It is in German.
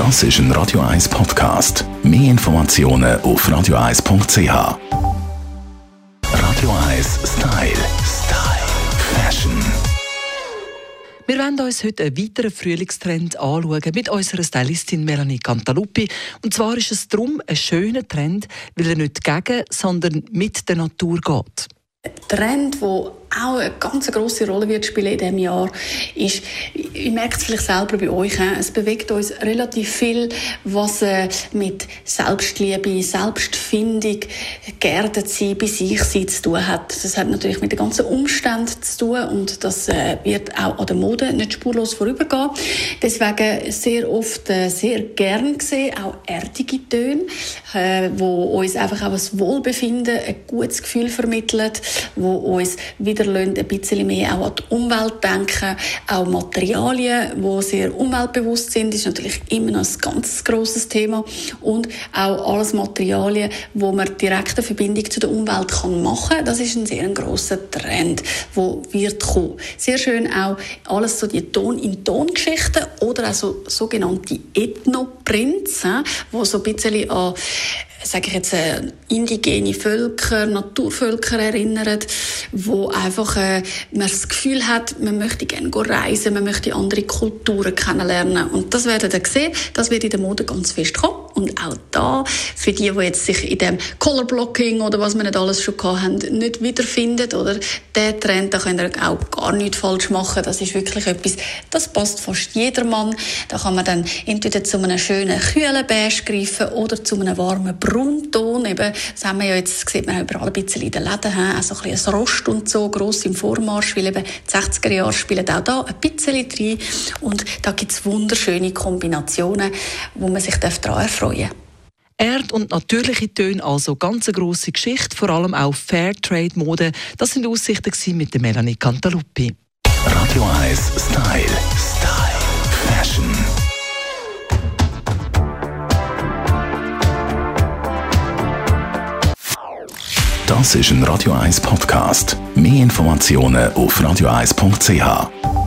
Das ist ein Radio 1 Podcast. Mehr Informationen auf radio1.ch. Radio 1 Style. Style. Fashion. Wir werden uns heute einen weiteren Frühlingstrend anschauen mit unserer Stylistin Melanie Cantaluppi. Und zwar ist es darum ein schöner Trend, weil er nicht gegen, sondern mit der Natur geht. Ein Trend, der auch eine ganz große Rolle wird spielen in diesem Jahr, ist, ich merke es vielleicht selber bei euch, es bewegt uns relativ viel, was äh, mit Selbstliebe, Selbstfindung, geerdet sein, bei sich sein zu tun hat. Das hat natürlich mit den ganzen Umständen zu tun und das äh, wird auch an der Mode nicht spurlos vorübergehen. Deswegen sehr oft äh, sehr gern gesehen, auch erdige Töne, wo uns einfach auch ein Wohlbefinden, ein gutes Gefühl vermittelt, wo uns wieder ein bisschen mehr auch an die Umwelt denken. Auch Materialien, die sehr umweltbewusst sind, ist natürlich immer noch ein ganz grosses Thema. Und auch alles Materialien, wo man direkte Verbindung zu der Umwelt kann machen kann. Das ist ein sehr grosser Trend, wo wird kommen. Sehr schön auch alles so die Ton-in-Ton-Geschichten oder auch so sogenannte Ethnoprints, wo so ein bisschen an sage ich jetzt, äh, indigene Völker, Naturvölker erinnern, wo einfach äh, man das Gefühl hat, man möchte gerne reisen, man möchte andere Kulturen kennenlernen. Und das werden ihr sehen, das wird in der Mode ganz fest kommen. Und auch da, für die, die jetzt sich in dem Colorblocking oder was wir nicht alles schon haben, nicht wiederfinden, oder der Trend, da könnt ihr auch gar nichts falsch machen. Das ist wirklich etwas, das passt fast jedermann. Da kann man dann entweder zu einem schönen, kühlen Beige greifen oder zu einem warmen Braunton. Eben, das haben wir ja jetzt, sieht man überall ein bisschen in den Läden, auch so ein bisschen Rost und so, gross im Vormarsch, weil eben die 60er Jahre spielen auch da ein bisschen rein. Und da gibt es wunderschöne Kombinationen, wo man sich daran erfreuen. Erd- und natürliche Töne, also ganz eine grosse Geschichte, vor allem auch Fairtrade-Mode. Das sind Aussichten mit der Melanie Cantaluppi. Radio 1 Style. Style. Fashion. Das ist ein Radio 1 Podcast. Mehr Informationen auf radio1.ch.